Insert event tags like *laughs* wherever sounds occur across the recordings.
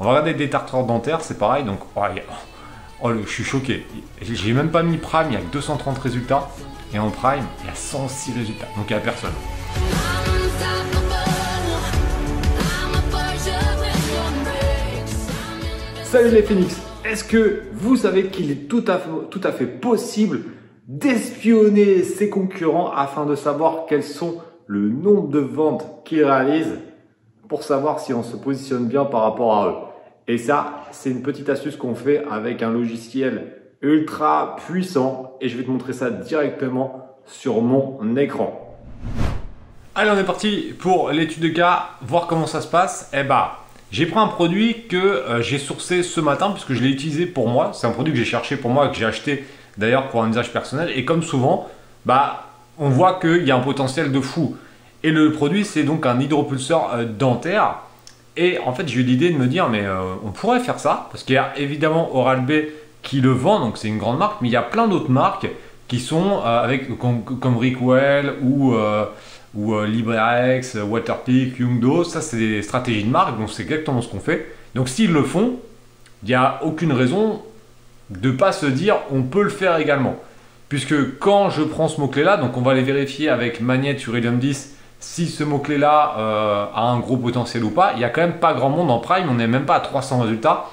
On va regarder des tartraires dentaires, c'est pareil, donc oh, oh, je suis choqué. J'ai même pas mis Prime, il y a que 230 résultats. Et en Prime, il y a 106 résultats, donc il n'y a personne. Salut les Phoenix Est-ce que vous savez qu'il est tout à, fait, tout à fait possible d'espionner ses concurrents afin de savoir quels sont le nombre de ventes qu'ils réalisent pour savoir si on se positionne bien par rapport à eux? Et ça, c'est une petite astuce qu'on fait avec un logiciel ultra puissant et je vais te montrer ça directement sur mon écran. Allez, on est parti pour l'étude de cas, voir comment ça se passe. Eh bah, j'ai pris un produit que euh, j'ai sourcé ce matin puisque je l'ai utilisé pour moi. C'est un produit que j'ai cherché pour moi, que j'ai acheté d'ailleurs pour un usage personnel. Et comme souvent, bah, on voit qu'il y a un potentiel de fou. Et le produit, c'est donc un hydropulseur euh, dentaire. Et en fait, j'ai eu l'idée de me dire, mais euh, on pourrait faire ça, parce qu'il y a évidemment Oral-B qui le vend, donc c'est une grande marque, mais il y a plein d'autres marques qui sont avec comme, comme Rickwell ou ou euh, LibreX, Waterpik, Youngdo, ça c'est des stratégies de marque, donc c'est exactement ce qu'on fait. Donc s'ils le font, il n'y a aucune raison de ne pas se dire on peut le faire également. Puisque quand je prends ce mot-clé là, donc on va aller vérifier avec Magnette sur Helium 10 si ce mot-clé là euh, a un gros potentiel ou pas, il n'y a quand même pas grand monde en Prime, on n'est même pas à 300 résultats.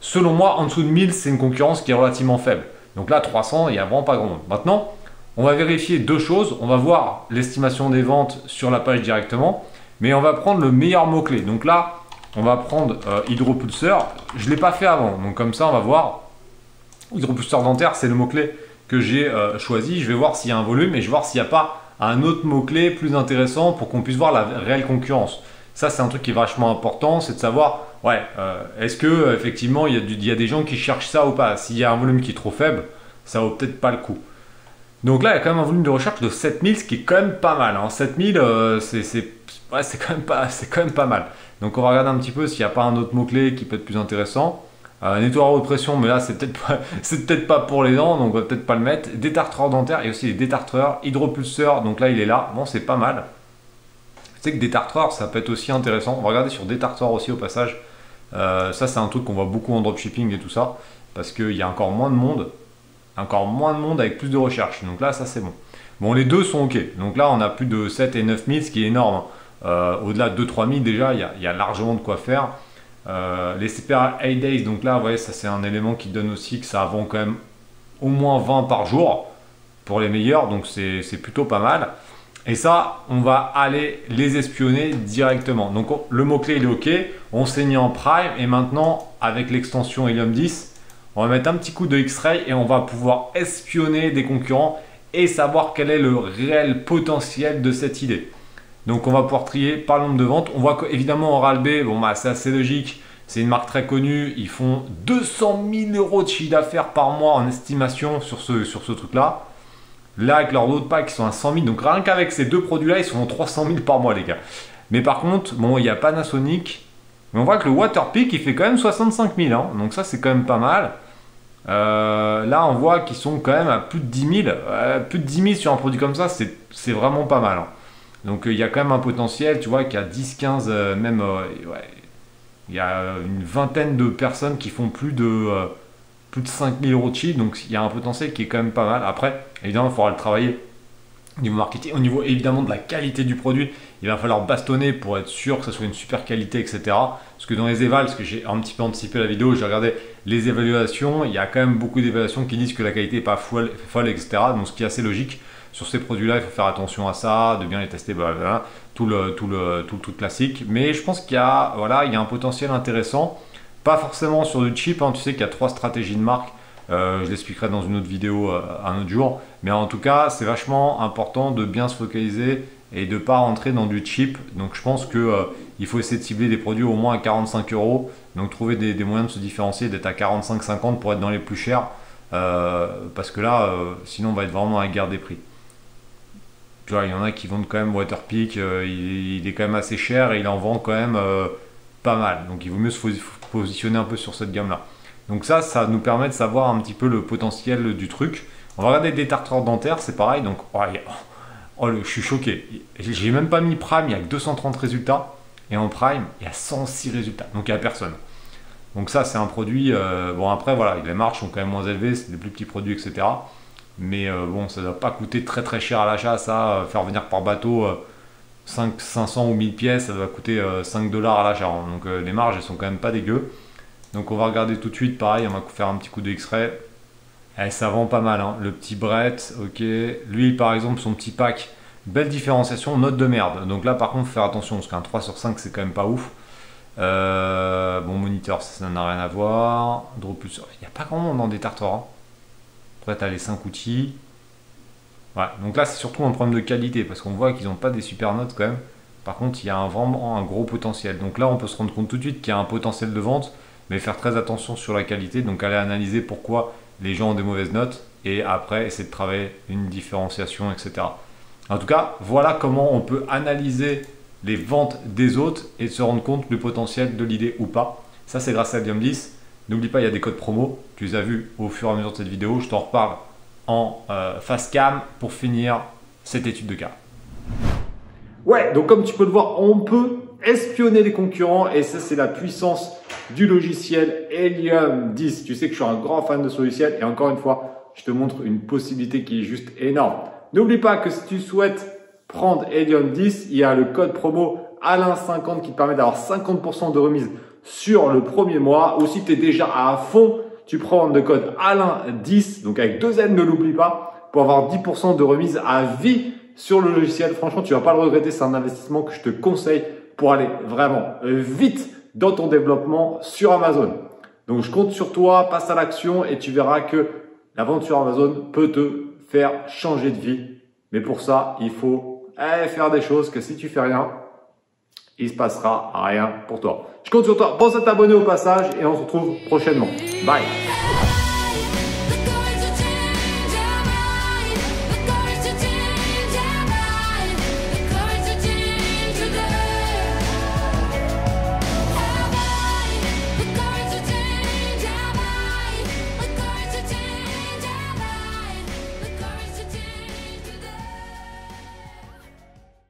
Selon moi, en dessous de 1000, c'est une concurrence qui est relativement faible. Donc là, 300, il n'y a vraiment pas grand monde. Maintenant, on va vérifier deux choses. On va voir l'estimation des ventes sur la page directement, mais on va prendre le meilleur mot-clé. Donc là, on va prendre euh, hydropulseur. Je ne l'ai pas fait avant, donc comme ça, on va voir. Hydropulseur dentaire, c'est le mot-clé que j'ai euh, choisi. Je vais voir s'il y a un volume et je vais voir s'il n'y a pas un autre mot-clé plus intéressant pour qu'on puisse voir la réelle concurrence. Ça, c'est un truc qui est vachement important, c'est de savoir, ouais, euh, est-ce que effectivement il y, a des gens qui cherchent ça ou pas? S'il y a un volume qui est trop faible, ça vaut peut-être pas le coup. Donc là, il y a quand même un volume de recherche de 7000, ce qui est quand même pas mal. Hein. 7000, euh, c'est quand, même pas, *laughs* quand même pas mal. Donc on va regarder un petit peu s'il n'y a pas un autre mot-clé qui peut être plus intéressant. Euh, nettoyeur haute pression, mais là c'est peut-être pas, *laughs* peut pas pour les dents, donc on va peut-être pas le mettre. Détartreur dentaire et aussi des détartreurs, hydropulseur, donc là il est là. Bon, c'est pas mal. Tu sais que détartreur, ça peut être aussi intéressant. On va regarder sur détartreur aussi au passage. Euh, ça c'est un truc qu'on voit beaucoup en dropshipping et tout ça, parce qu'il y a encore moins de monde encore moins de monde avec plus de recherches. Donc là, ça c'est bon. Bon, les deux sont OK. Donc là, on a plus de 7 et 9 000, ce qui est énorme. Euh, au-delà de 2-3 000, déjà, il y, a largement de quoi faire. Euh, les CPR 8 days, donc là, vous voyez, ça c'est un élément qui donne aussi que ça vend quand même au moins 20 par jour pour les meilleurs, donc c'est plutôt pas mal. Et ça, on va aller les espionner directement. Donc le mot-clé il est OK, on s'est mis en prime et maintenant avec l'extension Helium 10, on va mettre un petit coup de X-Ray et on va pouvoir espionner des concurrents et savoir quel est le réel potentiel de cette idée. Donc on va pouvoir trier par nombre de ventes. On voit qu'évidemment Oral-B, bon bah c'est assez logique, c'est une marque très connue, ils font 200 000 euros de chiffre d'affaires par mois en estimation sur ce, sur truc-là. Là, avec leurs autres packs, ils sont à 100 000. Donc rien qu'avec ces deux produits-là, ils sont à 300 000 par mois, les gars. Mais par contre, bon, il y a Panasonic. On voit que le Waterpik, il fait quand même 65 000. Hein. Donc ça, c'est quand même pas mal. Euh, là, on voit qu'ils sont quand même à plus de 10 000. plus de 10 000 sur un produit comme ça, c'est vraiment pas mal. Hein. Donc, euh, il y a quand même un potentiel. Tu vois qu'il y a 10, 15, euh, même. il y a une vingtaine de personnes qui font plus de, plus de 5 000 euros de chiffre. Donc, il y a un potentiel qui est quand même pas mal. Après, évidemment, il faudra le travailler au niveau marketing, au niveau évidemment de la qualité du produit, il va falloir bastonner pour être sûr que ça soit une super qualité, etc. Parce que dans les évals, parce que j'ai un petit peu anticipé la vidéo, j'ai regardé les évaluations, il y a quand même beaucoup d'évaluations qui disent que la qualité n'est pas folle, etc. Donc ce qui est assez logique. Sur ces produits-là, il faut faire attention à ça, de bien les tester, tout, le, tout, le, tout, tout classique. Mais je pense qu'il y, a, voilà, il y a un potentiel intéressant. Pas forcément sur du cheap, hein. tu sais qu'il y a trois stratégies de marque euh, je l'expliquerai dans une autre vidéo euh, un autre jour. Mais en tout cas, c'est vachement important de bien se focaliser et de ne pas rentrer dans du cheap. Donc je pense qu'il euh, faut essayer de cibler des produits au moins à 45 euros. Donc trouver des, moyens de se différencier, d'être à 45-50 pour être dans les plus chers. parce que là, sinon on va être vraiment à la guerre des prix. Tu vois, il y en a qui vendent quand même Waterpik, il, il, est quand même assez cher et il en vend quand même pas mal. Donc il vaut mieux se positionner un peu sur cette gamme-là. Donc ça, ça nous permet de savoir un petit peu le potentiel du truc. On va regarder des tartraires dentaires, c'est pareil. Donc, oh, oh je suis choqué. J'ai même pas mis Prime, il y a que 230 résultats. Et en Prime, il y a 106 résultats. Donc il n'y a personne. Donc ça, c'est un produit. Euh, bon, après, voilà, les marges sont quand même moins élevées, c'est des plus petits produits, etc. Mais euh, bon, ça ne doit pas coûter très très cher à l'achat, ça. Euh, faire venir par bateau 5, 500 ou 1000 pièces, ça doit coûter 5 dollars à l'achat. Hein. Donc les marges, elles sont quand même pas dégueu. Donc on va regarder tout de suite, pareil, on va faire un petit coup d'extrait. Eh, ça vend pas mal, hein. le petit Brett, ok. Lui, par exemple, son petit pack, belle différenciation, note de merde. Donc là, par contre, faut faire attention, parce qu'un 3 sur 5, c'est quand même pas ouf. Euh, bon, moniteur, ça n'a rien à voir. Plus, il n'y a pas grand monde dans des tartares. Hein. Après, tu as les 5 outils. Ouais, donc là, c'est surtout un problème de qualité parce qu'on voit qu'ils n'ont pas des super notes quand même. Par contre, il y a un, vraiment un gros potentiel. Donc là, on peut se rendre compte tout de suite qu'il y a un potentiel de vente, mais faire très attention sur la qualité. Donc, aller analyser pourquoi les gens ont des mauvaises notes et après, essayer de travailler une différenciation, etc. En tout cas, voilà comment on peut analyser les ventes des autres et se rendre compte du potentiel de l'idée ou pas. Ça, c'est grâce à Dium 10. N'oublie pas, il y a des codes promo. Tu les as vus au fur et à mesure de cette vidéo. Je t'en reparle en euh, face cam pour finir cette étude de cas. Ouais, donc comme tu peux le voir, on peut espionner les concurrents et ça, c'est la puissance du logiciel Helium 10. Tu sais que je suis un grand fan de ce logiciel et encore une fois, je te montre une possibilité qui est juste énorme. N'oublie pas que si tu souhaites prendre Helium 10, il y a le code promo Alain50 qui te permet d'avoir 50% de remise sur le premier mois. Ou si tu es déjà à fond, tu prends le code Alain10, donc avec deux N, ne l'oublie pas, pour avoir 10% de remise à vie sur le logiciel. Franchement, tu vas pas le regretter. C'est un investissement que je te conseille pour aller vraiment vite dans ton développement sur Amazon. Donc, je compte sur toi, passe à l'action et tu verras que la vente sur Amazon peut te faire changer de vie. Mais pour ça, il faut eh, faire des choses que si tu fais rien, il se passera rien pour toi. Je compte sur toi. Pense à t'abonner au passage et on se retrouve prochainement. Bye